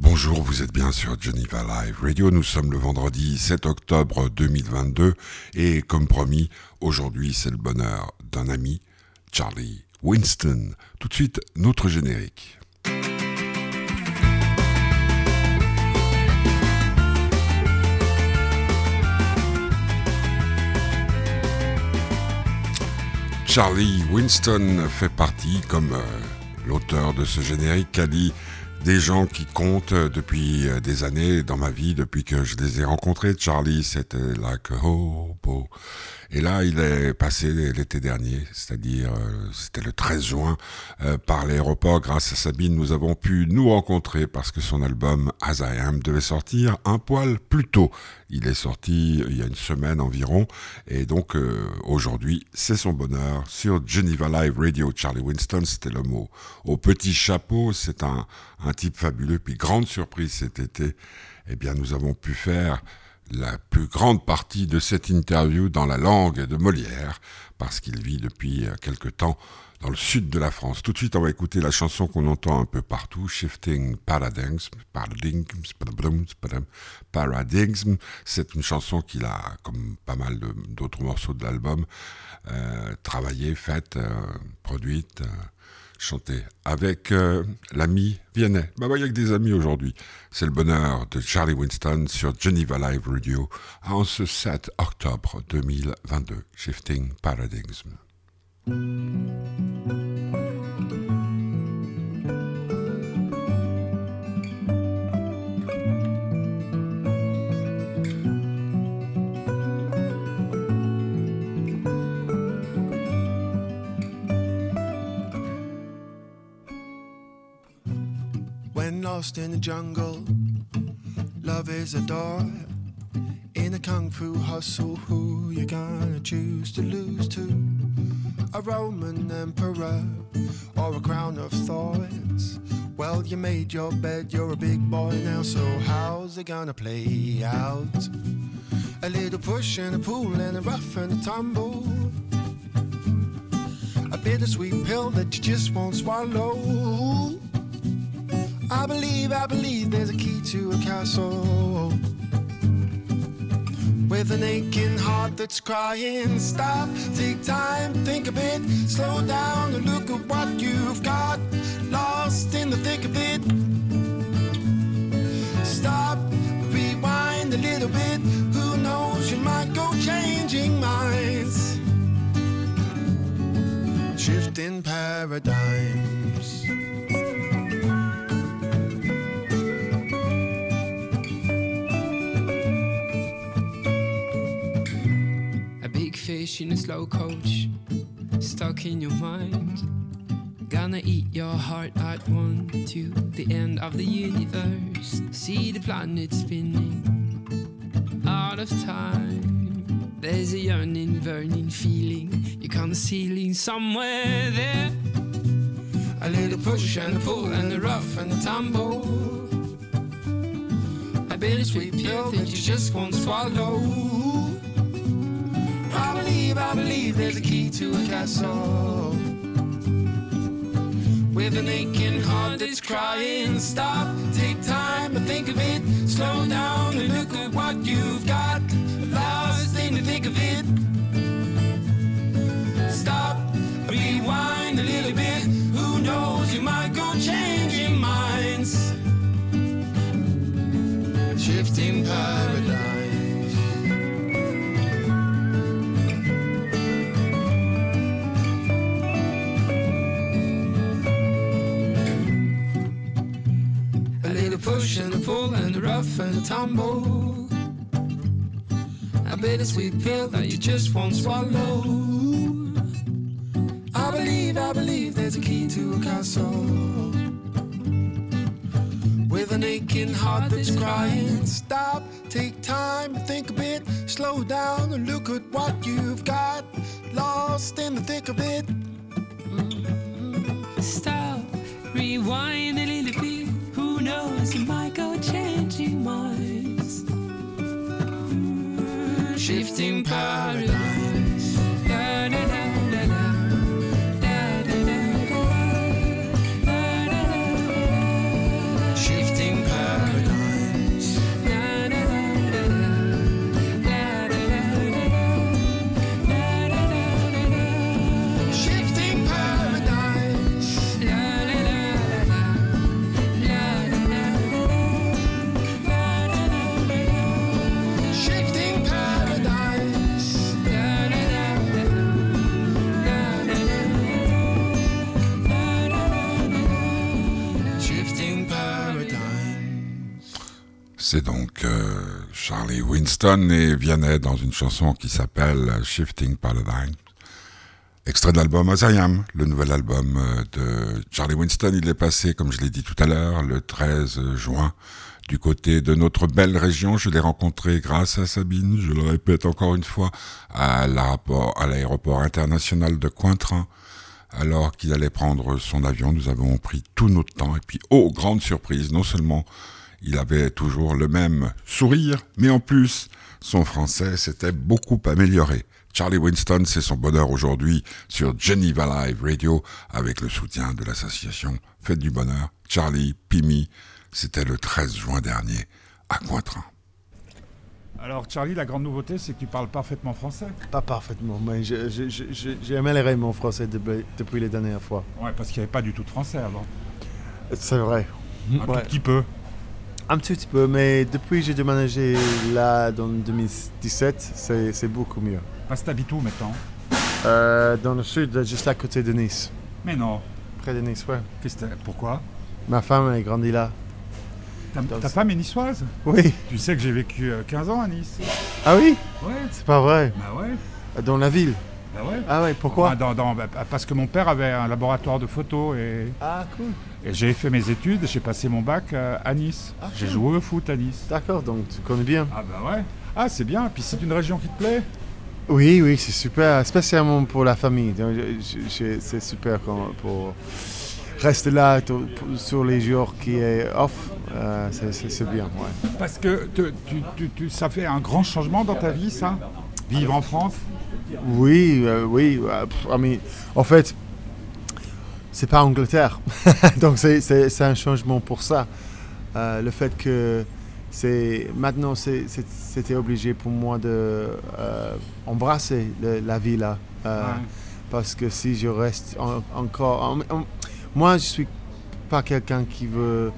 Bonjour, vous êtes bien sur Geneva Live Radio. Nous sommes le vendredi 7 octobre 2022 et comme promis, aujourd'hui c'est le bonheur d'un ami, Charlie Winston. Tout de suite, notre générique. Charlie Winston fait partie, comme euh, l'auteur de ce générique, a dit des gens qui comptent depuis euh, des années dans ma vie, depuis que je les ai rencontrés. Charlie, c'était like hobo. Et là, il est passé l'été dernier, c'est-à-dire euh, c'était le 13 juin, euh, par l'aéroport. Grâce à Sabine, nous avons pu nous rencontrer parce que son album As I Am devait sortir un poil plus tôt. Il est sorti il y a une semaine environ, et donc aujourd'hui, c'est son bonheur sur Geneva Live Radio. Charlie Winston, c'était le mot au petit chapeau. C'est un type fabuleux. Puis grande surprise cet été, eh bien nous avons pu faire la plus grande partie de cette interview dans la langue de Molière, parce qu'il vit depuis quelque temps dans le sud de la France. Tout de suite, on va écouter la chanson qu'on entend un peu partout, Shifting Paradigms. Paradigms, Paradigms. C'est une chanson qu'il a, comme pas mal d'autres morceaux de l'album, euh, travaillé, faite, euh, produite. Euh, chanter avec euh, l'ami Vianney. Bah il y a que des amis aujourd'hui. C'est le bonheur de Charlie Winston sur Geneva Live Radio en ce 7 octobre 2022. Shifting Paradigms. Lost in the jungle, love is a door. In a kung fu hustle, who you gonna choose to lose to? A Roman emperor or a crown of thorns? Well, you made your bed, you're a big boy now, so how's it gonna play out? A little push and a pull and a rough and a tumble. A bittersweet pill that you just won't swallow. I believe, I believe there's a key to a castle. With an aching heart that's crying, stop, take time, think a bit, slow down and look at what you've got. Lost in the thick of it. Stop, rewind a little bit. Who knows, you might go changing minds. Shifting paradigms. Fish in a slow coach, stuck in your mind. Gonna eat your heart out one to the end of the universe. See the planet spinning out of time. There's a yearning, burning feeling. You can't of ceiling somewhere there. A little push and a pull and a rough and a tumble. A bittersweet pill that you just won't swallow. I believe, I believe there's a key to a castle. With an aching heart that's crying, stop, take time and think of it. Slow down and look at what you've got. Lost in the thick of it. Stop, rewind a little bit. Who knows, you might go changing minds. Shifting paradigms. Push and a pull and a rough and tumble. A bittersweet pill that you just won't swallow. I believe, I believe there's a key to a castle. With an aching heart that's crying, stop, take time think a bit, slow down and look at what you've got. Lost in the thick of it. Stop, rewind you might go changing minds. Mm-hmm. Shifting paradigms. C'est donc euh, Charlie Winston et Vianney dans une chanson qui s'appelle Shifting Paradigm. Extrait de l'album Azayam, le nouvel album euh, de Charlie Winston. Il est passé, comme je l'ai dit tout à l'heure, le 13 juin du côté de notre belle région. Je l'ai rencontré grâce à Sabine, je le répète encore une fois, à l'aéroport international de Cointrin. Alors qu'il allait prendre son avion, nous avons pris tout notre temps. Et puis, oh, grande surprise, non seulement il avait toujours le même sourire, mais en plus, son français s'était beaucoup amélioré. Charlie Winston, c'est son bonheur aujourd'hui sur Geneva Live Radio avec le soutien de l'association Fête du Bonheur. Charlie, Pimi, c'était le 13 juin dernier à Cointrin. Alors Charlie, la grande nouveauté, c'est que tu parles parfaitement français. Pas parfaitement, mais j'ai amélioré mon français depuis, les dernières fois. Ouais, parce qu'il n'y avait pas du tout de français avant. C'est vrai. Un tout petit peu. Un petit peu, mais depuis que j'ai déménagé là dans 2017, c'est beaucoup mieux. Parce que t'habites où maintenant euh, Dans le sud, juste à côté de Nice. Mais non. Près de Nice, ouais. Pourquoi? Ma femme a grandi là. Ta, femme est niçoise? Oui. Tu sais que j'ai vécu 15 euh, ans à Nice. Ah oui? Ouais. C'est pas vrai Bah ouais. Dans la ville? Bah ouais. Ah ouais, pourquoi? Dans, bah, Parce que mon père avait un laboratoire de photos et... Ah cool. Et j'ai fait mes études, j'ai passé mon bac euh, à Nice. Ah, j'ai joué au foot à Nice. D'accord, donc tu connais bien. Ah bah ouais. Ah c'est bien, puis c'est une région qui te plaît? Oui, oui, c'est super, spécialement pour la famille. C'est super pour rester là sur les jours qui est off. Euh, c'est bien, ouais. Parce que tu, ça fait un grand changement dans ta vie, ça? Vivre en France? Oui, euh, oui. en fait, c'est pas Angleterre. Donc c'est un changement pour ça. Euh, le fait que c'est maintenant c'était obligé pour moi de euh, embrasser la vie là. Euh, parce que si je reste encore... moi, je suis pas quelqu'un qui veut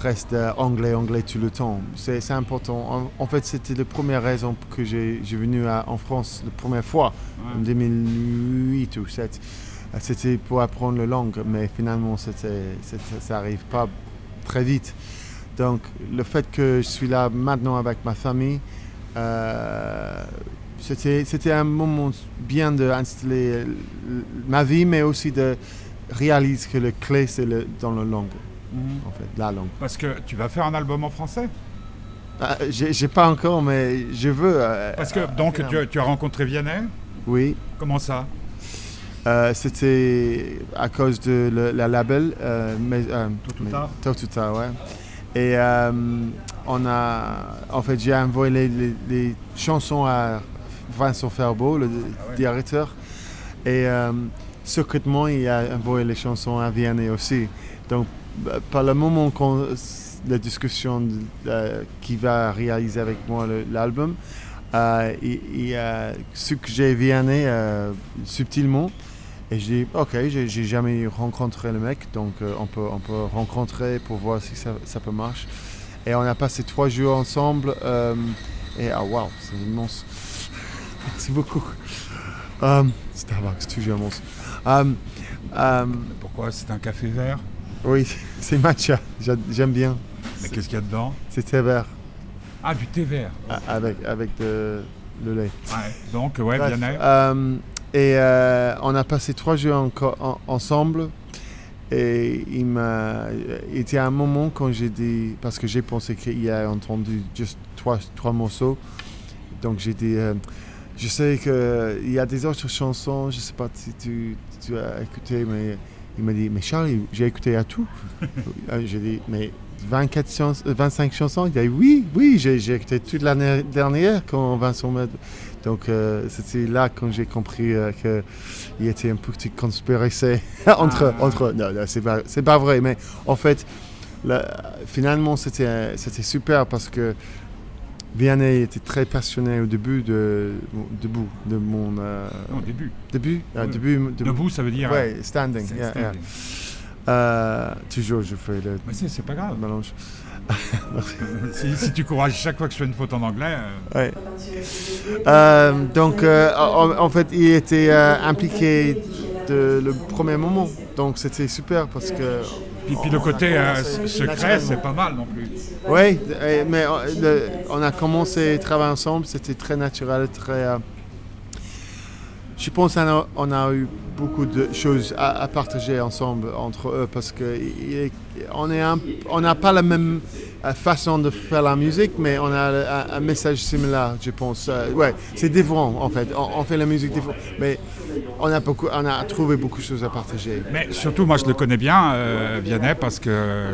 rester anglais, anglais tout le temps. C'est important. En, fait, c'était la première raison que j'ai venu en France la première fois, en 2008 ou 2007 c'était pour apprendre la langue, mais finalement, ça n'arrive pas très vite. Donc, le fait que je suis là maintenant avec ma famille, euh, c'était un moment bien d'installer ma vie, mais aussi de réaliser que le clé, c'est le, dans la langue, mhm. en fait, la langue. Parce que tu vas faire un album en français? Ah, J'ai pas encore, mais je veux. Euh, Parce que, donc, tu, tu, as rencontré Vianney? Oui. Comment ça? Euh, c'était à cause de la label euh, mais, euh, Tortuta. ouais. Et euh, on a, en fait, j'ai envoyé les, chansons à Vincent Ferbeau, le ah directeur, et secrètement, il a envoyé les chansons à Vianney aussi. Donc, par le moment qu'on la discussion qui va réaliser avec moi l'album, euh, il, a suggéré Vianney subtilement et je dis, ok, j'ai jamais rencontré le mec, donc euh, on, peut, on peut rencontrer pour voir si ça, ça peut marcher. Et on a passé trois jours ensemble. Euh, et ah, waouh, c'est immense. Merci beaucoup. Um, Starbucks, toujours immense. Um, Pourquoi? C'est un café vert? Oui, c'est matcha. J'aime bien. Mais qu'est-ce qu'il y a dedans? C'est thé vert. Ah, du thé vert. Avec, avec de, le lait. Ouais, donc, ouais, bien. Et euh, on a passé trois jours ensemble. Et il m'a. Était un moment quand j'ai dit. Parce que j'ai pensé qu'il a entendu juste trois, trois morceaux. Donc j'ai dit. Euh, je sais qu'il y a des autres chansons, je ne sais pas si tu, tu, as écouté, mais il m'a dit Mais Charles, j'ai écouté à tout. Euh, j'ai dit Mais 24 chansons, 25 chansons Il a dit Oui, oui, j'ai écouté toute l'année dernière quand Vincent m'a. Donc euh, c'était là quand j'ai compris euh, qu'il y était un petit conspiracy entre, ah. entre... Non, non c'est pas, pas vrai, mais en fait, finalement c'était super parce que Vianney était très passionné au début de, debout, de mon... Euh, non, début. Début, ah, début Debout, ça veut dire... Oui, standing. Toujours, je fais le... Mais c'est pas grave. Mélange. si, tu courages chaque fois que je fais une faute en anglais. Euh. Euh, donc, euh, en, fait, il était impliqué de le premier moment. Donc, c'était super parce que Puis, puis le côté euh, secret, c'est pas mal non plus. Oui, mais on, le- on a commencé à travailler ensemble, c'était très naturel, très... je pense qu'on a, eu beaucoup de choses à, partager ensemble entre eux parce que il est- on est un- on n'a pas la même euh, façon de faire la musique, mais on a un, message similaire, je pense. Euh, ouais, c'est différent en fait. On, fait la musique différente, mais on a beaucoup, trouvé beaucoup de choses à partager. Mais surtout, moi, je le connais bien, euh, Vianney, parce que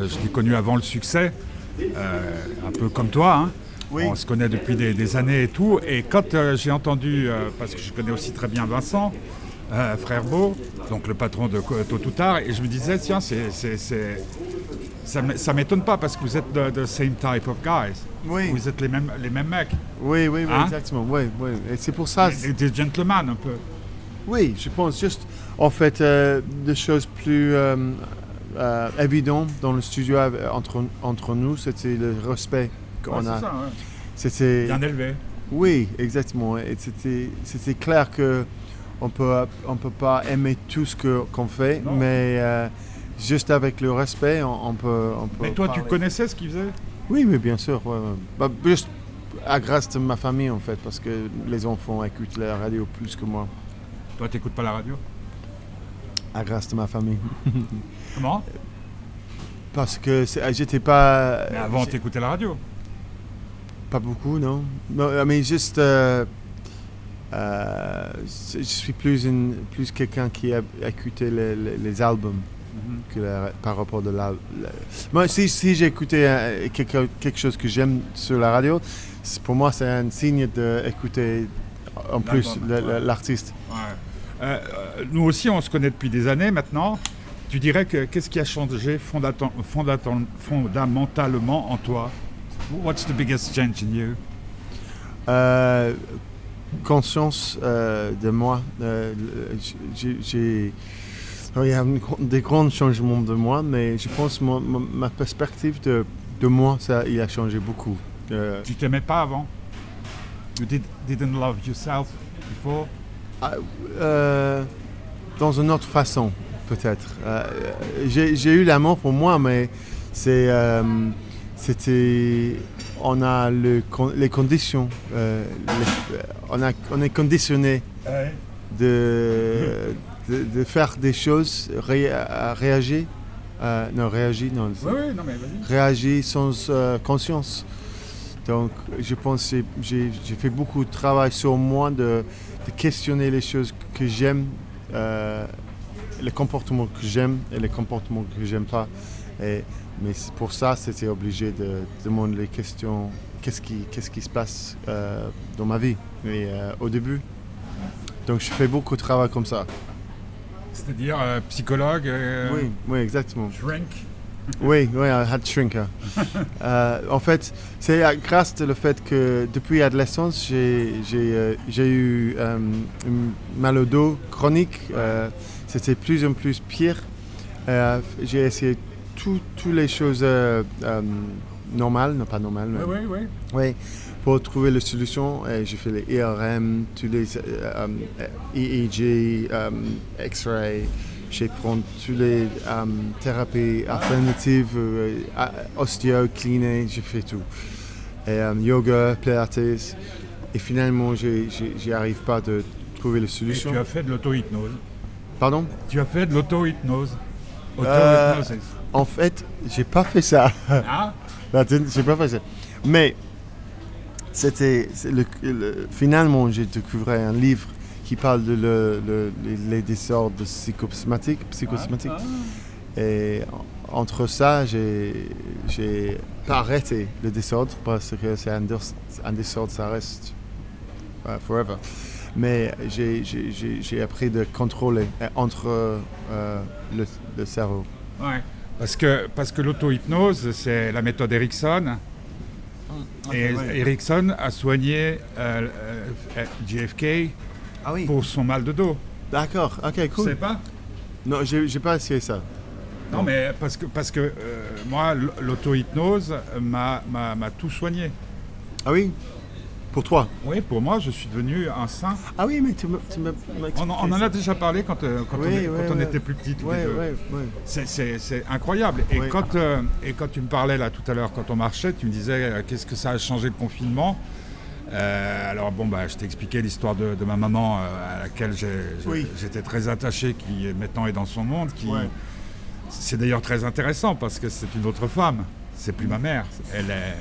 je l'ai connu avant le succès, euh, un peu comme toi. hein. Oui. On se connaît depuis des, des années et tout. Et quand euh, j'ai entendu, euh, parce que je connais aussi très bien Vincent, euh, frère Beau, donc le patron de Tôt ou Tard, et je me disais, tiens, c'est, c'est- c'est- ça ne ça m'étonne pas parce que vous êtes the, the same type of guys. Oui. Vous êtes les mêmes, les mêmes mecs, Oui, oui, oui, Hein? exactement. Oui, oui. Et c'est pour ça. des, des gentlemen un peu. Oui, je pense juste, en fait, euh, des choses plus évidentes dans le studio entre, entre nous, c'était le respect qu'on Ouais, c'est a. ça, ouais. Bien élevé. oui, exactement. Et c'était, clair que on peut, on peut pas aimer tout ce que qu'on fait, Non. mais euh, juste avec le respect, on, on peut, on peut. Mais toi, tu connaissais ce qu'il faisait? Oui, oui, bien sûr. ouais, ouais. Bah, juste à grâce de ma famille, en fait, parce que les enfants écoutent la radio plus que moi. Toi, t'écoutes pas la radio? À grâce de ma famille. Comment? Parce que j'étais pas. Mais avant, t'écoutais la radio. Pas beaucoup, non. Non, mais juste. euh, euh, je suis plus, une, plus quelqu'un qui a écouté les, les- les albums que la- par rapport de la. la- Moi, si, si j'ai écouté euh, quelque, quelque chose que j'aime sur la radio, c'est- pour moi, c'est un signe d'écouter en plus L'album, le- le- ouais. l'artiste. Ouais. Nous aussi, on se connaît depuis des années maintenant. Tu dirais que qu'est-ce qui a changé fondata- fondata- fondamentalement en toi? What's the biggest change in you? Euh, conscience euh, de moi. Euh, j'ai- j'ai- il y a une des grands changements de moi, mais je pense que ma perspective de, de moi, ça, il a changé beaucoup. Euh, Tu t'aimais pas avant? You did, didn't love yourself before? Euh, dans une autre façon, peut-être. J'ai eu l'amour pour moi, mais c'est, c'était, on a le, con- les conditions, euh, les- on, a, on est conditionné de, de, de faire des choses, ré- réagir, euh, non, réagir, non, Oui, oui, non mais vas-y. réagir sans euh, conscience. Donc, je pense que j'ai j'ai fait beaucoup de travail sur moi de, de questionner les choses que j'aime, euh, les comportements que j'aime et les comportements que j'aime pas. Et, mais pour ça, c'était obligé de demander les questions. Qu'est-ce qui, qu'est-ce qui se passe euh, dans ma vie? Et, euh, au début. Donc, je fais beaucoup de travail comme ça. C'est-à-dire euh, psychologue, euh, Oui, oui, exactement. shrink. Oui, oui, I had shrinker. Euh, en fait, c'est grâce au fait que depuis l'adolescence, j'ai eu une mal au dos chronique. C'était plus en plus pire. J'ai essayé toutes les choses euh, euh, normales, non pas normales, Oui, mais- oui, oui. oui, pour trouver la solution. Et J'ai fait les IRM, tous les euh, euh, EEG, euh, X-ray. J'ai pris toutes les euh, thérapies alternatives, euh, euh, ostéo, kiné, j'ai fait tout. Et, euh, yoga, pilates. Et finalement, j'y arrive pas de trouver la Et solution. tu as fait de l'auto-hypnose. Pardon? Tu as fait de l'auto-hypnose. Euh, Auto-hypnosis. En fait, j'ai pas fait ça. Ah, j'ai pas fait ça. Mais c'était le- le- finalement j'ai découvert un livre qui parle de le- le- les, désordres psychosomatiques, psychosomatiques. Et en- entre ça, j'ai j'ai pas arrêté le désordre parce que c'est un, un désordre, ça reste euh, forever. Mais j'ai- appris de contrôler euh, entre euh, le, le cerveau. ouais. Parce que, parce que l'auto-hypnose, c'est la méthode Erickson. Et ouais. Erickson a soigné euh, euh, JFK Ah oui. pour son mal de dos. D'accord, ok, Tu sais cool. pas? Non, j'ai pas essayé ça. Non, Non. mais parce que, parce que euh, moi, l'auto-hypnose m'a m'a- m'a tout soigné. Ah oui? Pour toi Oui, pour moi, je suis devenu un saint. Ah oui, mais tu m'as On, on en a déjà parlé quand, euh, quand, Oui, on, est- oui, quand on oui. était plus ouais. C'est- incroyable. Et, quand, euh, et quand tu me parlais là tout à l'heure, quand on marchait, tu me disais euh, qu'est-ce que ça a changé le confinement? Alors bon, bah, je t'ai expliqué l'histoire de, de ma maman à laquelle Oui. j'étais très attaché, qui maintenant est dans son monde. Qui. C'est d'ailleurs très intéressant parce que c'est une autre femme. C'est plus ma mère. Elle est,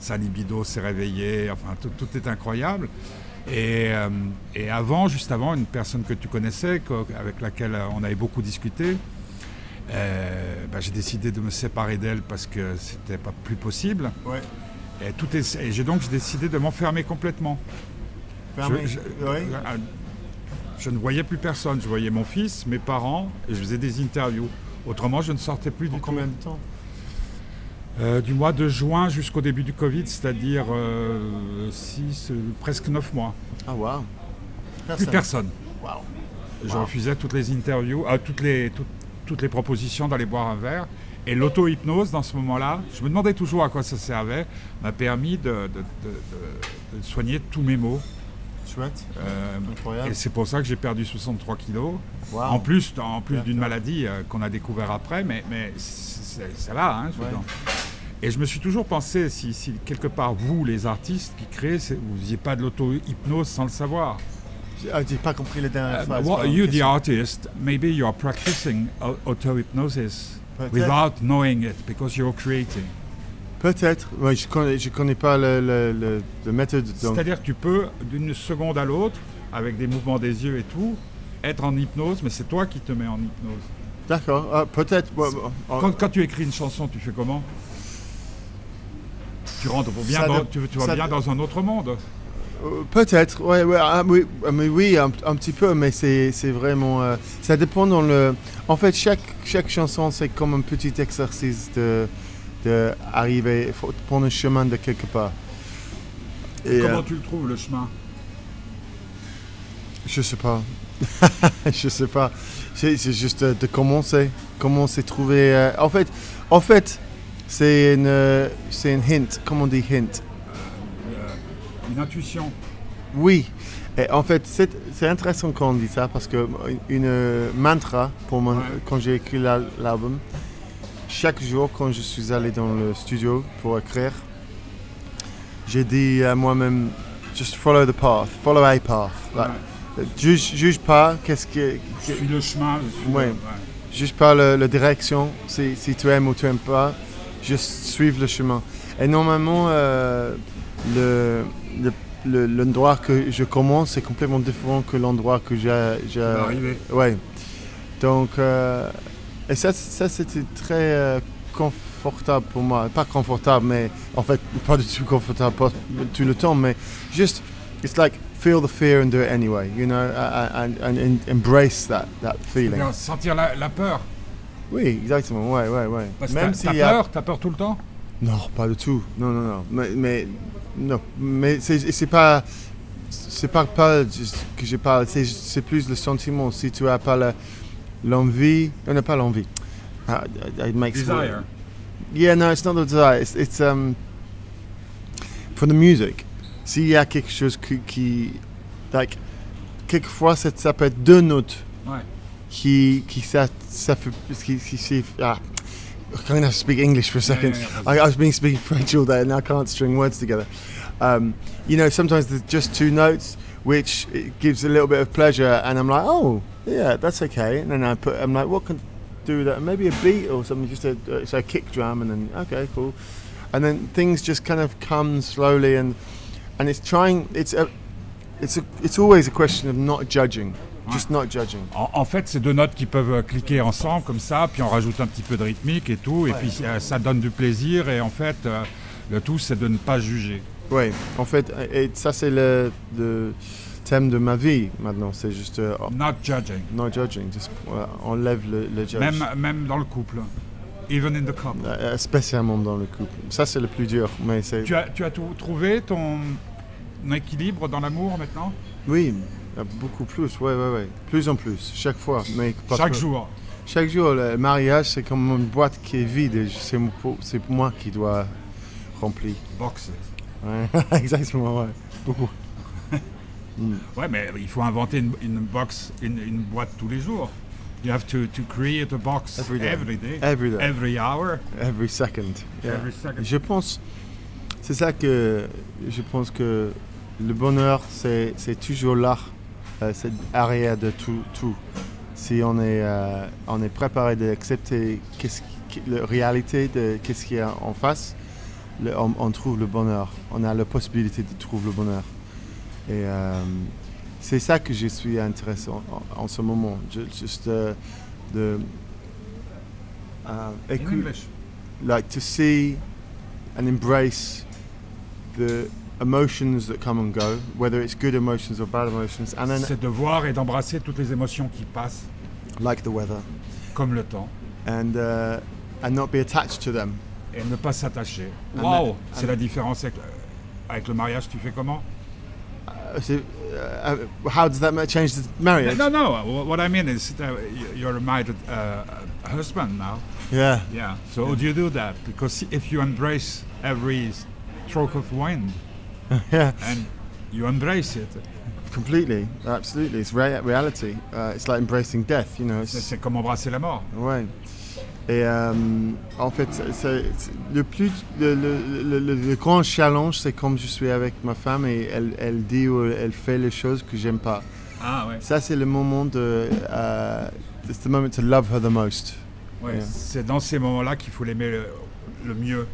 sa libido s'est réveillée. Enfin, tout, tout est incroyable. Et, euh, et avant, juste avant, une personne que tu connaissais, co- avec laquelle euh, on avait beaucoup discuté, euh, bah, j'ai décidé de me séparer d'elle parce que c'était pas plus possible. Ouais. Et, tout est, et j'ai donc décidé de m'enfermer complètement. Fermé. Je- je- Ouais. je ne voyais plus personne. Je voyais mon fils, mes parents, et je faisais des interviews. Autrement, je ne sortais plus En du tout. combien de temps? Euh, du mois de juin jusqu'au début du Covid, c'est-à-dire 6, presque 9 mois. Ah, waouh. Plus personne. Je Wow. refusais toutes les interviews, toutes, les, toutes, toutes les propositions d'aller boire un verre. Et l'auto-hypnose, dans ce moment-là, je me demandais toujours à quoi ça servait, m'a permis de, de- de- de- de soigner tous mes maux. Chouette. Euh, Incroyable. et c'est pour ça que j'ai perdu 63 kilos. En plus, en plus d'une maladie euh, qu'on a découvert après, mais, ça va. Hein, je veux Ouais. Et je me suis toujours pensé, si, si quelque part vous, les artistes qui créez, vous faisiez pas de l'auto-hypnose sans le savoir. Ah, j'ai pas compris la dernière Uh, phrase. well, pardon. you, the artist, maybe you're practicing au- auto-hypnosis without knowing it because you're creating. Peut-être. Ouais, je connais, je connais pas le, le, le- le méthode. C'est-à-dire que tu peux, d'une seconde à l'autre, avec des mouvements des yeux et tout, être en hypnose, mais c'est toi qui te mets en hypnose. D'accord. Ah, peut-être. Quand, quand tu écris une chanson, tu fais comment? Tu rentres bien, dans, tu, tu vas bien dans un autre monde. Euh, Peut-être, ouais, ouais, ah, oui, ah, mais oui, un, un petit peu, mais c'est vraiment. euh, ça dépend dans le. En fait, chaque, chaque chanson, c'est comme un petit exercice de, de arriver, faut prendre un chemin de quelque part. Et, Comment euh, tu le trouves, le chemin? Je sais pas. je sais pas. C'est juste de commencer. Commencer, trouver. euh, en fait, en fait c'est une, euh, c'est une hint. Comment on dit hint? Euh, Une intuition. Oui. Et en fait, c'est c'est intéressant quand on dit ça parce que une euh, mantra pour Ouais. quand j'ai écrit la- l'album, chaque jour quand je suis allé dans le studio pour écrire, j'ai dit à moi-même, just follow the path, follow a path. Like, juge, juge pas qu'est-ce que, Je suis le chemin. Je suis Ouais. le- juge pas la direction, si, si tu aimes ou tu aimes pas, juste suivre le chemin. Et normalement, euh, le, le- le- l'endroit que je commence est complètement différent que l'endroit que j'ai. j'ai- arriver. Ouais. Donc, euh, et ça, ça c'était très euh, confortable pour moi. Pas confortable, mais en fait, pas du tout confortable pas tout le temps, mais juste, it's like feel the fear and do it anyway, you know, and, and, and embrace that, that feeling. Sentir la, la peur. Oui, exactement, ouais, ouais, ouais. Parce Même t'as- s'il t'as y a- peur, t'as peur tout le temps? Non, pas du tout. Non, non, non. Mais, mais non, mais c'est c'est pas, c'est pas que je parle. C'est c'est plus le sentiment. Si tu as pas la- l'envie, on n'a pas l'envie. Ah, it makes Desire. Yeah, no, it's not the desire. It's, it's um for the music. S'il y a quelque chose qui, qui like, quelquefois ça, ça peut être deux notes Ouais. Qui, qui ça, ça fait, qui, qui, qui- ah, I'm gonna have to speak English for a second. yeah, yeah, I, I was being speaking French all day, and I can't string words together. Um, you know, sometimes there's just two notes, which it gives a little bit of pleasure, and I'm like, oh, yeah, that's okay. And then I put, I'm like, what can do that? Maybe a beat or something, just a, so a kick drum, and then okay, cool. And then things just kind of come slowly, and and it's trying. It's a, it's a, it's always a question of not judging, just not judging. En, en fait, c'est deux notes qui peuvent euh, cliquer ensemble comme ça, puis on rajoute un petit peu de rythmique et tout, et Ouais. puis euh, ça donne du plaisir, et en fait, euh, le tout, c'est de ne pas juger. Oui, en fait, et ça c'est le, le thème de ma vie maintenant. C'est juste euh, Not judging. no judging, juste voilà, enlève le, le judge. Même, même dans le couple. Even in the couple. Spécialement dans le couple. Ça c'est le plus dur, mais Tu as, tu as tout trouvé ton équilibre dans l'amour maintenant? Oui, beaucoup plus, ouais, ouais, ouais, plus en plus, chaque fois, mais Chaque que- jour. Chaque jour, le mariage c'est comme une boîte qui est vide et c'est moi qui dois remplir. Boxes. Ouais, exactement, ouais. Beaucoup. Ouais, mais il faut inventer une, une box, une, une boîte tous les jours. You have to, to create a box Every day. every day, Every day. every hour. Every second. yeah. Every second. Je pense, c'est ça que je pense que le bonheur, c'est c'est toujours là, euh, c'est arrière de tout, tout. Si on est, euh, on est préparé d'accepter la réalité de qu'est-ce qu'il y a en face, le- on, on trouve le bonheur. On a la possibilité de trouver le bonheur. Et euh, c'est ça que je suis intéressé en, en- en ce moment. Je- juste de écou- English. like to see and embrace the emotions that come and go, whether it's good emotions or bad emotions, and then C'est de voir et d'embrasser toutes les émotions qui passent, like the weather, comme le temps, and uh, and not be attached to them. et ne pas s'attacher. And Waouh then- C'est la différence avec, avec le mariage, tu fais comment Uh, so, uh, uh, how does that ma- change the marriage? No, no, wh- what I mean is uh, y- you're a married uh, husband now. Yeah, Yeah. So how do you do that? Because if you embrace every stroke of wind yeah, and you embrace it, completely, absolutely. It's rea- reality. Uh, it's like embracing death. You know. c'est comme embrasser la mort. Ouais. Et euh, en fait, le plus, le, le- le- le- grand challenge, c'est comme je suis avec ma femme et elle, elle dit ou elle fait les choses que j'aime pas. Ah ouais. Ça, c'est le moment de, euh, it's the moment to love her the most. Ouais, Yeah. C'est dans ces moments-là qu'il faut l'aimer le, le mieux.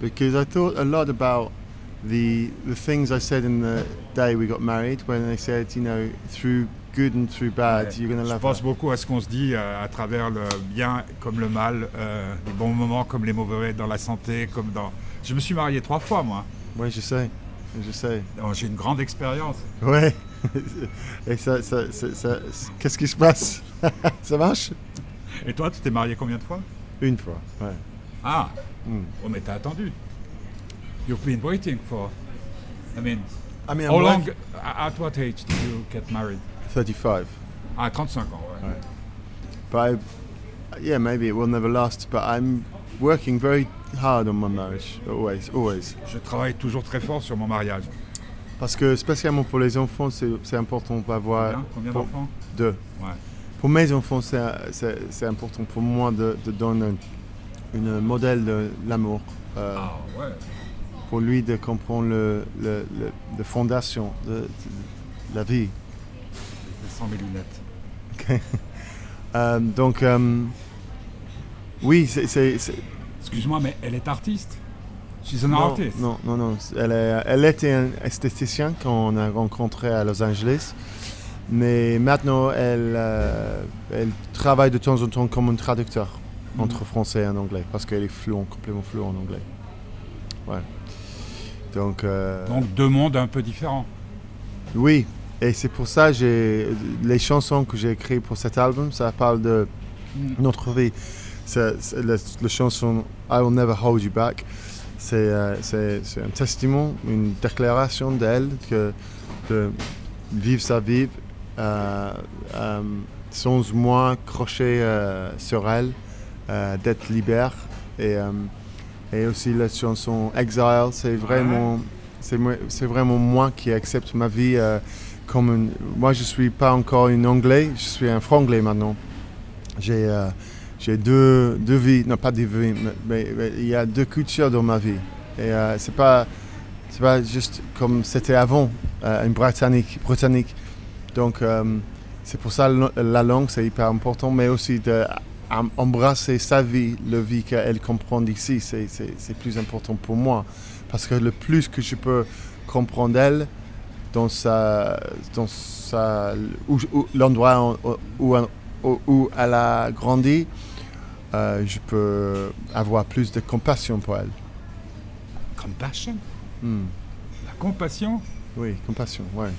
Because I thought a lot about the the things I said in the day we got married when they said, you know, through good and through bad, Ouais. you're gonna Je love pense her. beaucoup à ce qu'on se dit euh, à travers le bien comme le mal, euh, les bons moments comme les mauvais, dans la santé, comme dans. Je me suis marié trois fois, moi. Oui, je sais, je sais. Donc, J'ai une grande expérience. Ouais. Et ça, ça, ça- ça- qu'est-ce qui se passe? Ça marche? Et toi, tu t'es marié combien de fois? Une fois. Ouais. Ah, Hmm. oh, mais t'as attendu. You've been waiting for. I mean, I mean, how I'm long? At what age did you get married? 35. Ah, 35 ans, ouais. Ouais. But I, yeah, maybe it will never last. But I'm working very hard on my marriage. Always, always. Je travaille toujours très fort sur mon mariage. Parce que spécialement pour les enfants, c'est important d'avoir Combien, d'enfants? deux. Ouais. Pour mes enfants, c'est important pour moi de, de donner un une modèle de l'amour. Euh, Ah ouais. Pour lui de comprendre le, le, fondation de, de la vie. Sans mes lunettes. Euh, donc, euh, oui, c'est- Excuse-moi, mais elle est artiste. She's an Non, artist. non, non, non. Elle, est- elle était un esthéticien quand on a rencontré à Los Angeles. Mais maintenant, elle, euh, elle travaille de temps en temps comme un traducteur entre français et anglais parce qu'elle est fluent, complètement fluent en anglais. Ouais. Donc, euh, Donc deux mondes un peu différents. oui. Et c'est pour ça que les chansons que j'ai écrites pour cet album, ça parle de notre vie. C'est, c'est la, la chanson I Will Never Hold You Back. C'est, euh, c'est, c'est un testament, une déclaration d'elle que de vivre sa vie euh, euh, sans moi crocher euh, sur elle, d'être libre. Et, et aussi la chanson Exile, c'est vraiment, c'est, vraiment moi qui accepte ma vie euh, comme une... Moi, je suis pas encore un anglais, je suis un franglais maintenant. J'ai, euh, j'ai deux, deux vies, non pas deux vies, mais, il y a deux cultures dans ma vie. Et euh, c'est pas, c'est pas juste comme c'était avant, euh, une britannique, britannique. Donc c'est pour ça la la langue c'est hyper important, mais aussi d'embrasser sa vie, la vie qu'elle comprend d'ici, c'est, plus important pour moi. Parce que le plus que je peux comprendre elle, dans sa, dans sa, où, où- l'endroit en- où, où, elle a grandi, euh, je peux avoir plus de compassion pour elle. Compassion? Hmm. La compassion? Oui, compassion, ouais.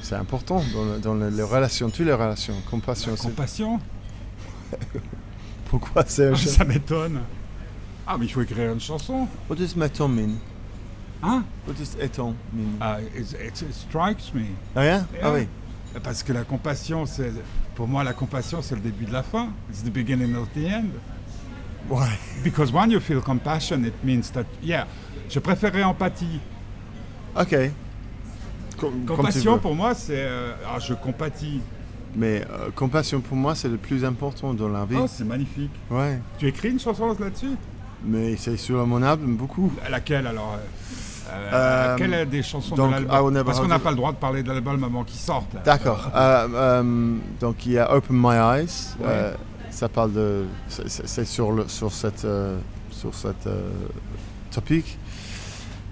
C'est important dans, le- dans le- les relations, toutes les relations. Compassion, c'est Compassion? pourquoi c'est un Ah. Ça m'étonne. Ah, mais il faut écrire une chanson. What does meton mean? Hein? What does éton mean? Ah, it, it- it strikes me. Ah, yeah? Ah oui. Parce que la compassion, c'est. Pour moi, la compassion, c'est le début de la fin. It's the beginning of the end. Ouais. Because when you feel compassion, it means that, yeah, je préférerais empathie. Ok. Com- Compassion, pour moi, c'est. euh, ah, je compatis. Mais euh, compassion pour moi, c'est le plus important dans la vie. Oh, c'est magnifique. Ouais. Tu écris une chanson là-dessus? Mais c'est sur mon album beaucoup. Laquelle alors euh, euh, Quelle est des chansons donc, de l'album Parce qu'on n'a pas le droit de parler de l'album avant qu'il sorte. D'accord. Donc il y a Open My Eyes. Ouais. Ça parle de. c'est- sur, le, sur cette, sur cette topic.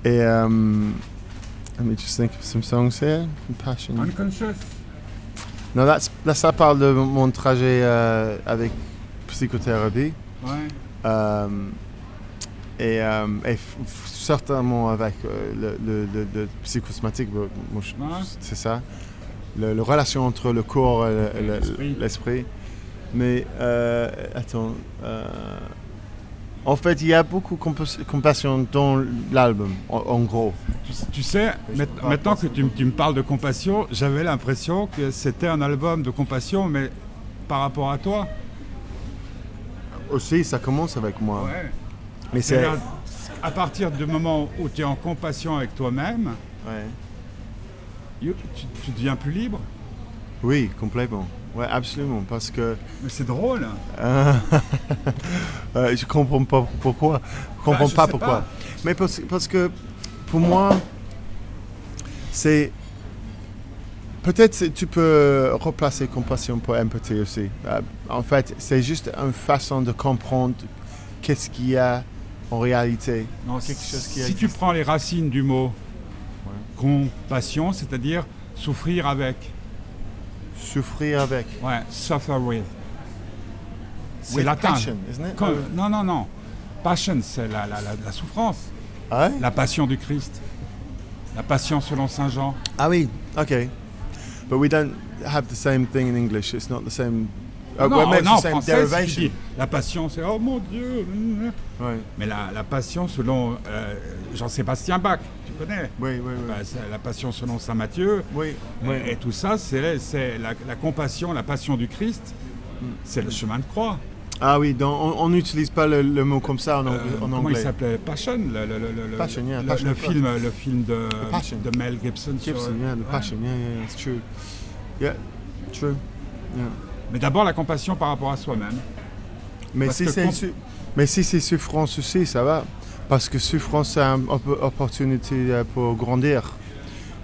Et. Um, let me just think of some songs here. Compassion. Unconscious. Non, that's- là, ça parle de mon trajet euh, avec psychothérapie. Ouais. Euh, et, euh, et certainement avec le, le, le- le psychosomatique, Ouais. c'est ça. Le, le relation entre le corps et le- Et le- l'esprit. Mais attends, en fait, il y a beaucoup de compas- compassion dans l'album, en, en gros. Tu, tu sais, maintenant que tu, me parles de compassion, j'avais l'impression que c'était un album de compassion, mais par rapport à toi. Aussi, ça commence avec moi. Ouais. Mais c'est. À partir du moment où tu es en compassion avec toi-même, Ouais. you- tu, tu deviens plus libre? Oui, complètement. Ouais, absolument. Parce que. Mais c'est drôle. Euh, euh, je comprends pas pourquoi. Je comprends Bah, je pas pourquoi. pas. Mais parce, parce que pour moi, c'est. Peut-être tu peux replacer compassion pour empathie aussi. Euh, en fait, c'est juste une façon de comprendre qu'est-ce qu'il y a en réalité. Non, Quelque chose qui si existe. tu prends les racines du mot compassion, c'est-à-dire souffrir avec, Souffrir avec. ouais, suffer with. C'est latin. passion, isn't it? Comme- non, non, non. Passion, c'est la, la- la- la souffrance. Ah, ouais? La passion du Christ. La passion selon Saint Jean. Ah oui, ok. But we don't have the same thing in English. It's not the same. Uh, non, well, non, en the same français, derivation. la passion, c'est oh mon Dieu. Ouais. Mais la, la passion selon euh, Jean-Sébastien Bach, connais Oui, oui, oui. Bah, la passion selon Saint Matthieu. oui, Et- oui. Et, tout ça, c'est la, la compassion, la passion du Christ. C'est le chemin de croix. Ah oui, donc on n'utilise pas le, le mot comme ça en, Euh, comment il anglais. s'appelait? Passion, le, Passion, yeah, Passion film, le film de, de Mel Gibson. sur- Gibson, yeah, the passion, yeah, yeah, it's true. Yeah, true. Yeah. Mais d'abord la compassion par rapport à soi-même. Mais si que c'est com- su- mais si c'est souffrance aussi, ça va. Parce que souffrance, c'est une op- opportunité euh, pour grandir.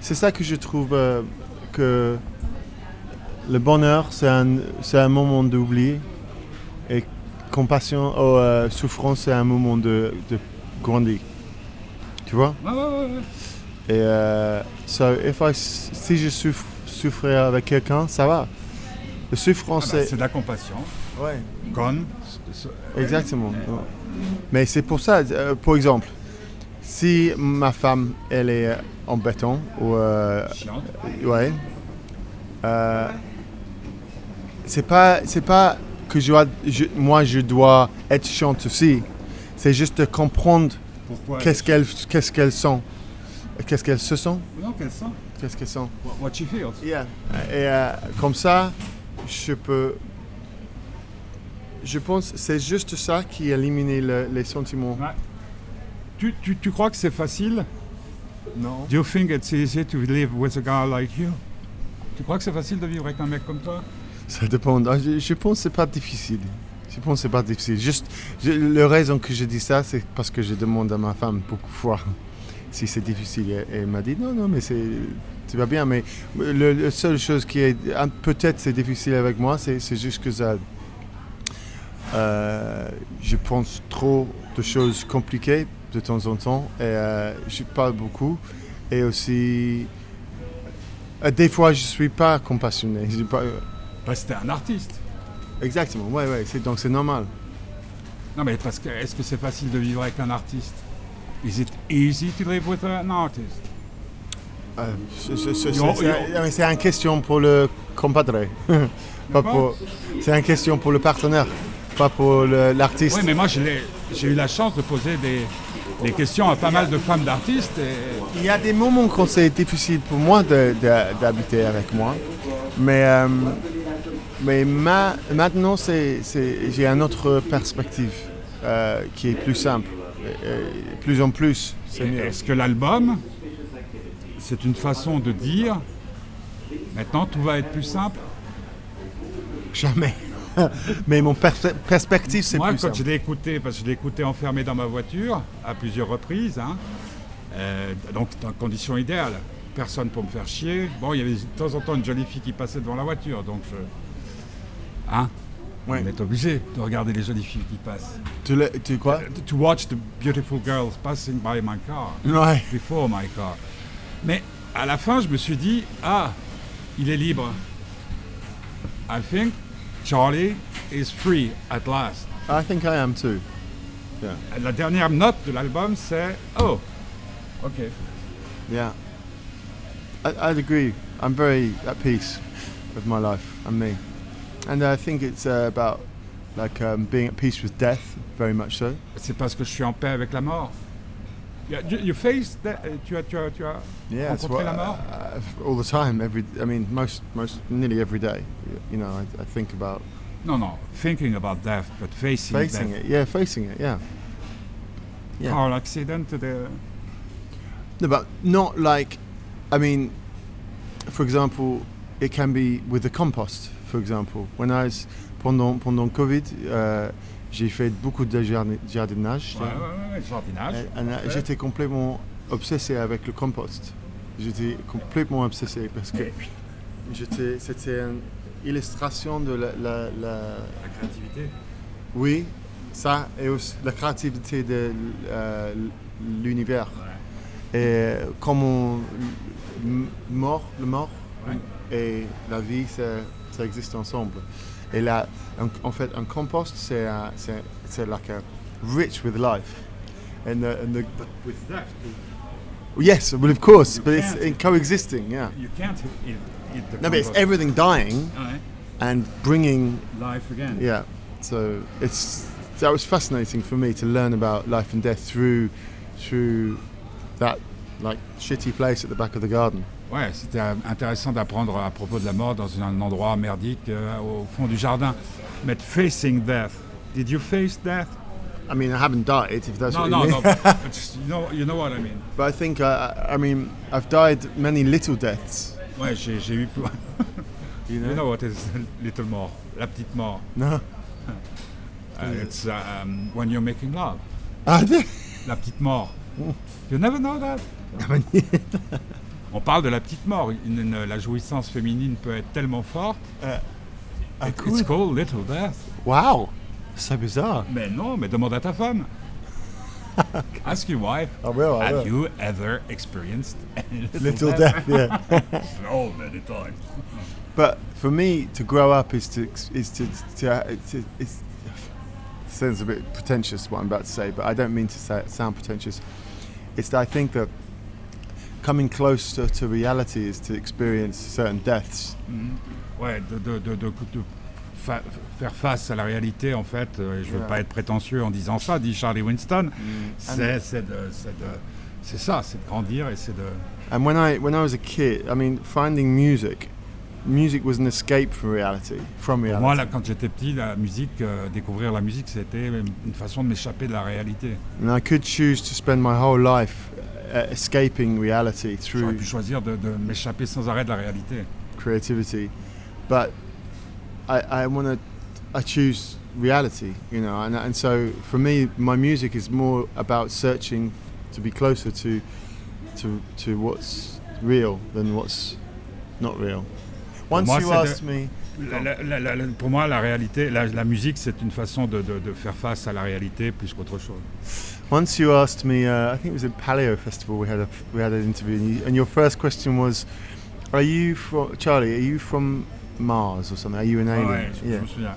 C'est ça que je trouve euh, que le bonheur, c'est un, moment d'oubli. Et compassion, oh, euh, souffrance, c'est un moment de, de grandir. Tu vois? Ouais, ouais, ouais. Et euh, so if I s- si je souffre, souffrais avec quelqu'un, ça va. Le Ah souffrance, bah, c'est... de la compassion. Ouais. Con. Exactement. Mais c'est pour ça, euh, par exemple, si ma femme, elle est euh, en béton, ou... euh, ouais. euh, c'est pas, c'est pas que je je- moi, je dois être chiante aussi. C'est juste de comprendre qu'est-ce qu'elles qu'est-ce qu'elles sont. Qu'est-ce qu'elles se sont Non, qu'elle sent. Qu'est-ce qu'elles sont What- What she feels. Yeah. Et euh, comme ça, je peux. Je pense que c'est juste ça qui élimine le- les sentiments. Ouais. Tu, tu, tu crois que c'est facile? Non. Do you think it's easy to live with a guy like you? Tu crois que c'est facile de vivre avec un mec comme toi? Ça dépend. Ah, Je, je pense que c'est pas difficile. Je pense que c'est pas difficile. Juste, je- la raison que je dis ça, c'est parce que je demande à ma femme beaucoup de fois si c'est difficile. Et elle m'a dit non, non, mais c'est, tu vas bien. Mais le, la seule chose qui est un- peut-être c'est difficile avec moi, c'est juste que ça. Euh, je pense trop de choses compliquées de temps en temps et euh, je parle beaucoup et aussi euh, des fois je suis pas compassionné. Je pas- Parce que t'es un artiste. Exactement, ouais, ouais, c'est, donc c'est normal. Non, mais parce que est-ce que c'est facile de vivre avec un artiste? Is it easy to live with an artist? C'est, une question pour le compadre. pas D'accord. pour, c'est une question pour le partenaire, pas pour l'artiste. Oui, mais moi j'ai eu la chance de poser des, des questions à pas mal de femmes d'artistes. Et... Il y a des moments quand c'est difficile pour moi d'habiter avec moi, mais, euh, mais ma- maintenant j'ai une autre perspective. euh, qui est plus simple. Et- et plus en plus, c'est Et mieux. Est-ce que l'album, c'est une façon de dire maintenant tout va être plus simple? Jamais. Mais mon perspe- perspective, c'est Moi, plus quand je l'ai écouté, parce que je l'ai écouté enfermé dans ma voiture à plusieurs reprises, hein, euh, donc dans conditions idéales, personne pour me faire chier. Bon, il y avait de temps en temps une jolie fille qui passait devant la voiture, donc je... Hein Ouais. On est obligé de regarder les jolies filles qui passent. Tu, le- tu quoi? To watch the beautiful girls passing by my car, Ouais. before my car. Mais à la fin, je me suis dit, ah, il est libre. I think Charlie is free at last. I think I am too. Yeah. La dernière note de l'album, c'est Oh, ok. Yeah. I, I'd agree. I'm very at peace with my life and me. And I think it's uh, about like um, being at peace with death, very much so. C'est parce que je suis en paix avec la mort. You, you- you face that- euh, tu as, tu as, tu as Yeah, rencontré what, la mort uh, all the time. Every, I mean, most, most, nearly every day. You know, I, I think about Non, non, thinking about death, but facing, facing death. it. Yeah, facing it. Yeah. Yeah. Car accident, uh, the, No, but not like, I mean, for example, it can be with the compost, for example. When I was, pendant, pendant Covid, euh, j'ai fait beaucoup de jardi- jardinage. ouais, ouais, ouais, ouais, jardinage. Euh, J'étais complètement obsédé avec le compost. J'étais complètement obsédé parce que j'étais, c'était une illustration de la, la- la- la créativité. oui, ça et aussi la créativité de euh, l'univers. Et comment le mort, le mort et la vie, ça, ça existe ensemble. Et là, en, en fait, un compost, c'est c'est like a rich with life. And the, and the, With death, yes, well, of course, but it's in coexisting, yeah. you can't eat, eat the No, but it's everything dying Ouais, and bringing, Life again. yeah. So it's that was fascinating for me to learn about life and death through through that like shitty place at the back of the garden. Ouais, c'était intéressant d'apprendre à propos de la mort dans un endroit merdique euh, au fond du jardin. Mais facing death. Did you face death? I mean, I haven't died, if that's No, what no, you no. mean. but you know, you know what I mean. But I think, uh, I mean, I've died many little deaths. Ouais, j'ai j'ai eu. You know? you know what is little mort? La petite mort. No. Uh, it's um, when you're making love. Ah, La petite mort. You never know that? On parle de la petite mort. Une- une- la jouissance féminine peut être tellement forte. ah, It- cool. It's called little death. Wow. So bizarre. Mais non, mais demande à ta femme. Ask your wife. I will, I Have you ever experienced little, Little death, yeah. Oh, many times. But for me, to grow up is to is to to, to it's, sounds a bit pretentious what I'm about to say, but I don't mean to say, sound pretentious. It's that I think that coming closer to reality is to experience certain deaths. Mhm. Ouais, de, de, de, de- fa- faire face à la réalité, en fait, euh, et je veux Yeah. pas être prétentieux en disant ça, dit Charlie Winston, c'est c'est ça, c'est de grandir et c'est de... And when I when I was a kid, I mean, finding music, music was an escape from reality, from Pour reality. moi, là, quand j'étais petit, la musique, euh, découvrir la musique, c'était une façon de m'échapper de la réalité. And I could choose to spend my whole life escaping reality J'aurais through pu choisir de, de m'échapper sans arrêt de la réalité. creativity, but I, I want to, I choose reality, you know, and, and so for me, my music is more about searching to be closer to, to, to what's real than what's not real. Once moi, you c'est de- asked me, La- la- la- pour moi, la réalité, la, la musique, c'est une façon de, de- de faire face à la réalité plus qu'autre chose. Once you asked me, uh, I think it was at Paleo Festival, we had a, we had an interview, and, you, and your first question was, "Are you from Charlie? Are you from Mars or something? Are you an alien?" Ouais, je, je yeah. me souviens.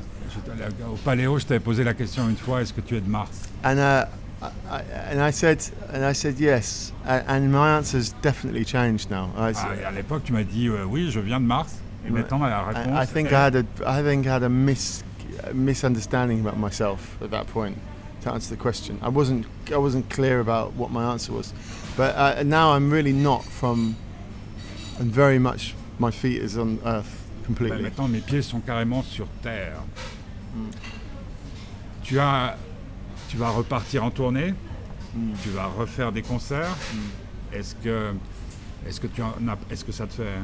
Au Paléo, je t'avais posé la question une fois, est-ce que tu es de Mars And uh, I, and I said, and I said yes, and, my answer's definitely changed now. I, Ah, À l'époque, tu m'as dit euh, oui, je viens de Mars. Et maintenant, la réponse. I, I think est- I had a, I think I had a mis, a misunderstanding about myself at that point. To answer the question, I wasn't, I wasn't clear about what my answer was, but uh, now I'm really not from, and very much my feet is on Earth completely. maintenant, mes pieds sont carrément sur Terre. Mm. Tu as tu vas repartir en tournée, tu vas refaire des concerts? Est-ce que, est-ce que tu en est-ce que ça te fait,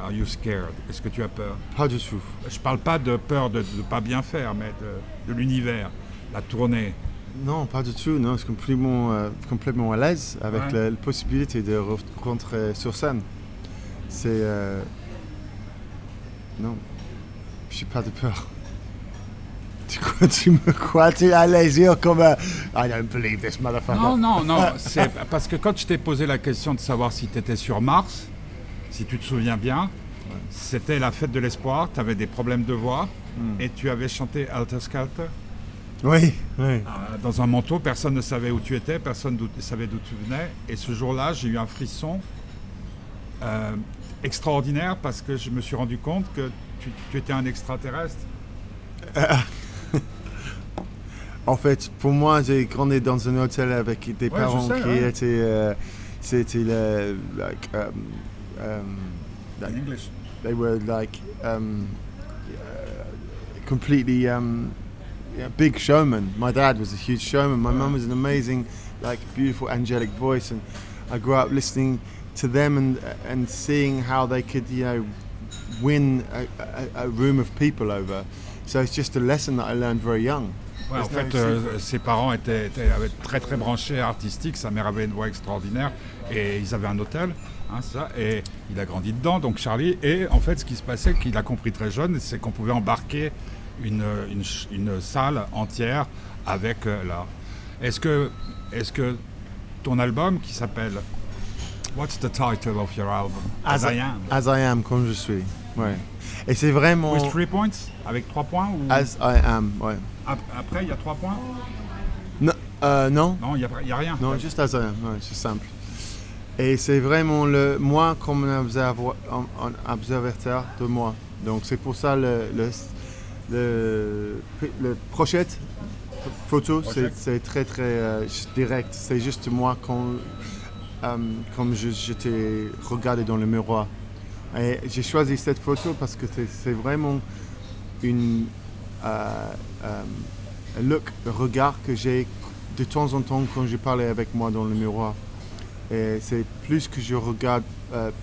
are you scared? Est-ce que tu as peur? Pas du tout. Je parle pas de peur de ne pas bien faire, mais de, de l'univers, la tournée. Non, pas du tout. Non, je suis complètement, euh, complètement à l'aise avec Ouais. la, la possibilité de re- rentrer sur scène. C'est. euh, Non, je n'ai pas de peur. Tu, me crois Tu les yeux comme. euh, I don't believe this motherfucker. Non, non, non. C'est parce que quand je t'ai posé la question de savoir si tu étais sur Mars, si tu te souviens bien, c'était la fête de l'espoir. Tu avais des problèmes de voix et tu avais chanté Alter Skelter. Oui, oui. Euh, Dans un manteau, personne ne savait où tu étais, personne ne savait d'où tu venais. Et ce jour-là, j'ai eu un frisson euh, extraordinaire parce que je me suis rendu compte que tu, tu étais un extraterrestre. En fait, pour moi, j'ai grandi dans un hôtel avec des Ouais, parents sais, qui ouais. étaient. euh, C'était le. Like, um, um, In like, English. they were like um, uh, completely um, yeah, big showmen. My dad was a huge showman. My mum was an amazing, like beautiful angelic voice, and I grew up listening to them and and seeing how they could, you know, win a, a, a room of people over. So it's just a lesson that I learned very young. Ouais, en fait, euh, ses parents étaient, étaient- très très branchés artistiques. Sa mère avait une voix extraordinaire et ils avaient un hôtel, hein, ça, et il a grandi dedans, donc Charlie. Et en fait, ce qui se passait, qu'il a compris très jeune, c'est qu'on pouvait embarquer une, une, salle entière avec euh, là. Est-ce que, est-ce que ton album qui s'appelle What's the title of your album? As, I Am. As I am, comme je suis. Ouais. Et c'est vraiment. With three points? Avec trois points ou... As I am, ouais. Ap- Après, il y a trois points? Non, euh, non, Non, il n'y a, rien. non, juste as I am, ouais, c'est simple. Et c'est vraiment le moi comme un, observateur de moi. Donc c'est pour ça le le, le, le prochette photo, c'est très très euh, direct. C'est juste moi quand euh, comme t'ai regardé dans le miroir. Et j'ai choisi cette photo parce que c'est- vraiment une euh, euh, un look, un regard que j'ai de temps en temps quand je parlais avec moi dans le miroir. Et c'est plus que je regarde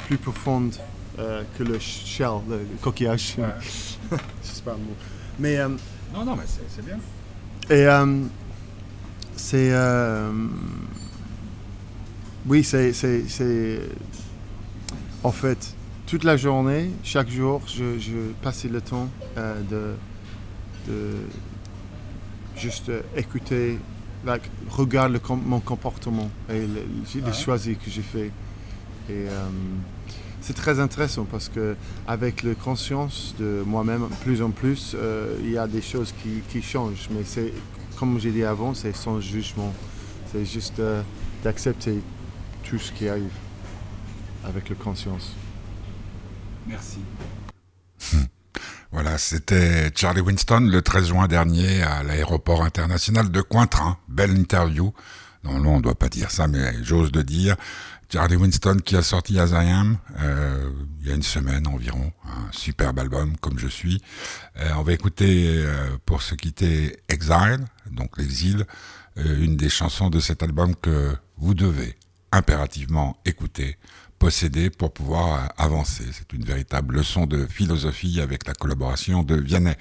plus profonde que le shell, le, le coquillage. Ouais. Sais pas le mot. Mais euh, Non, non, mais c'est c'est bien. et euh, c'est. euh, oui, c'est, c'est, c'est- En fait, toute la journée, chaque jour, je, je passais le temps de, de juste écouter, like, regarde le mon comportement et le- les Ouais. choix que j'ai fait. Et c'est très intéressant parce que avec la conscience de moi-même, plus en plus, euh, il y a des choses qui, qui changent. Mais c'est, comme j'ai dit avant, c'est sans jugement. C'est juste euh, d'accepter tout ce qui arrive avec la conscience. Merci. Voilà, c'était Charlie Winston le 13 juin dernier à l'aéroport international de Cointrin. Belle interview. Normalement, on ne doit pas dire ça, mais j'ose de dire. Charlie Winston qui a sorti As I Am euh, il y a une semaine environ. Un superbe album, comme je suis. Euh, on va écouter, euh, pour se quitter, Exile, donc l'exil, euh, une des chansons de cet album que vous devez impérativement écouter, posséder pour pouvoir euh, avancer. C'est une véritable leçon de philosophie avec la collaboration de Vianney.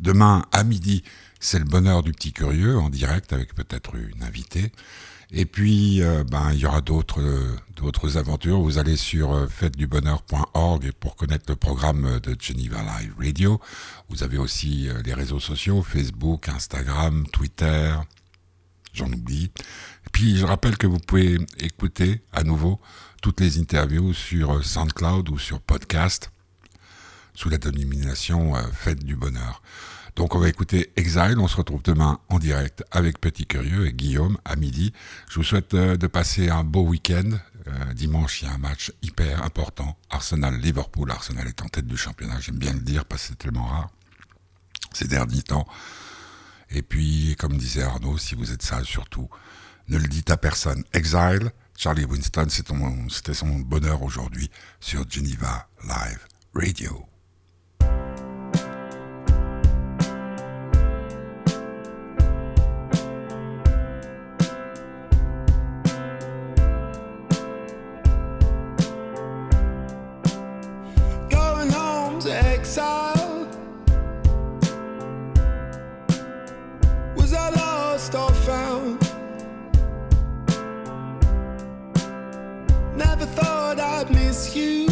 Demain à midi, c'est le bonheur du petit curieux en direct avec peut-être une invitée. Et puis, euh, ben, il y aura d'autres euh, d'autres aventures. Vous allez sur euh, fêtedubonheur.org pour connaître le programme de Geneva Live Radio. Vous avez aussi les réseaux sociaux, Facebook, Instagram, Twitter, j'en oublie. Et puis, je rappelle que vous pouvez écouter à nouveau toutes les interviews sur SoundCloud ou sur podcast sous la dénomination Fête du Bonheur. Donc on va écouter Exile, on se retrouve demain en direct avec Petit Curieux et Guillaume à midi. Je vous souhaite euh, de passer un beau week-end. Euh, dimanche, il y a un match hyper important. Arsenal-Liverpool. Arsenal est en tête du championnat, j'aime bien le dire parce que c'est tellement rare ces derniers temps. Et puis, comme disait Arnaud, si vous êtes sage surtout, ne le dites à personne. Exile, Charlie Winston, c'était son bonheur aujourd'hui sur Geneva Live Radio. Miss you